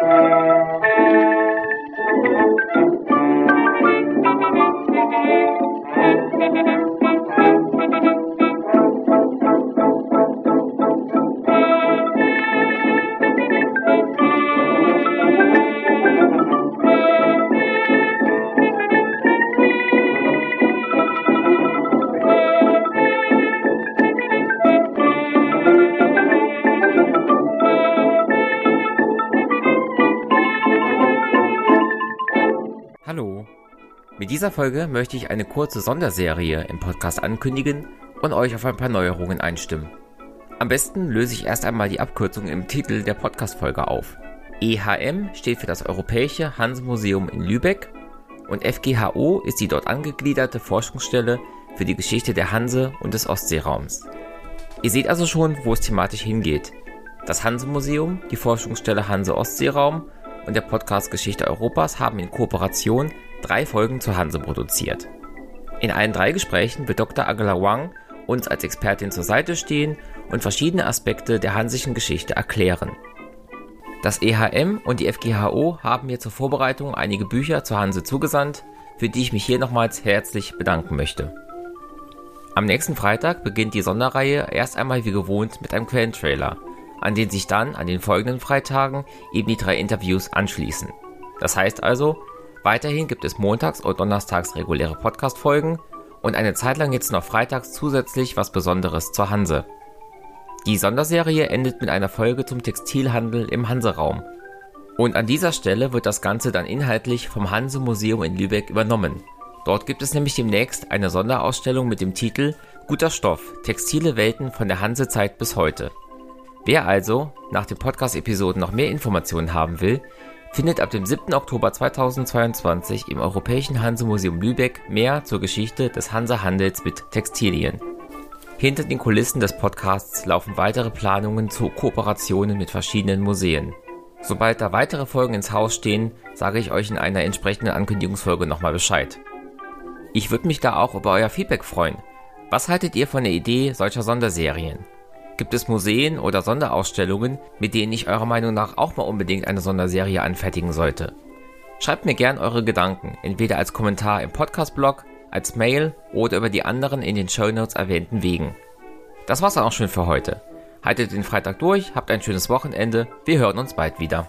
Thank you. Mit dieser Folge möchte ich eine kurze Sonderserie im Podcast ankündigen und euch auf ein paar Neuerungen einstimmen. Am besten löse ich erst einmal die Abkürzung im Titel der Podcast-Folge auf. EHM steht für das Europäische Hanse-Museum in Lübeck und FGHO ist die dort angegliederte Forschungsstelle für die Geschichte der Hanse und des Ostseeraums. Ihr seht also schon, wo es thematisch hingeht. Das Hanse-Museum, die Forschungsstelle Hanse-Ostseeraum und der Podcast Geschichte Europas haben in Kooperation drei Folgen zur Hanse produziert. In allen drei Gesprächen wird Dr. Agla Wang uns als Expertin zur Seite stehen und verschiedene Aspekte der hansischen Geschichte erklären. Das EHM und die FGHO haben mir zur Vorbereitung einige Bücher zur Hanse zugesandt, für die ich mich hier nochmals herzlich bedanken möchte. Am nächsten Freitag beginnt die Sonderreihe erst einmal wie gewohnt mit einem Quellentrailer, an den sich dann an den folgenden Freitagen eben die drei Interviews anschließen. Das heißt also, Weiterhin gibt es montags und donnerstags reguläre Podcast-Folgen und eine Zeit lang jetzt noch freitags zusätzlich was Besonderes zur Hanse. Die Sonderserie endet mit einer Folge zum Textilhandel im Hanseraum. Und an dieser Stelle wird das Ganze dann inhaltlich vom Hanse Museum in Lübeck übernommen. Dort gibt es nämlich demnächst eine Sonderausstellung mit dem Titel Guter Stoff, textile Welten von der Hansezeit bis heute. Wer also nach den Podcast-Episoden noch mehr Informationen haben will, findet ab dem 7. Oktober 2022 im Europäischen Hansemuseum Lübeck mehr zur Geschichte des Hansehandels mit Textilien. Hinter den Kulissen des Podcasts laufen weitere Planungen zu Kooperationen mit verschiedenen Museen. Sobald da weitere Folgen ins Haus stehen, sage ich euch in einer entsprechenden Ankündigungsfolge nochmal Bescheid. Ich würde mich da auch über euer Feedback freuen. Was haltet ihr von der Idee solcher Sonderserien? Gibt es Museen oder Sonderausstellungen, mit denen ich eurer Meinung nach auch mal unbedingt eine Sonderserie anfertigen sollte? Schreibt mir gern eure Gedanken, entweder als Kommentar im Podcast-Blog, als Mail oder über die anderen in den Show Notes erwähnten Wegen. Das war's dann auch schon für heute. Haltet den Freitag durch, habt ein schönes Wochenende, wir hören uns bald wieder.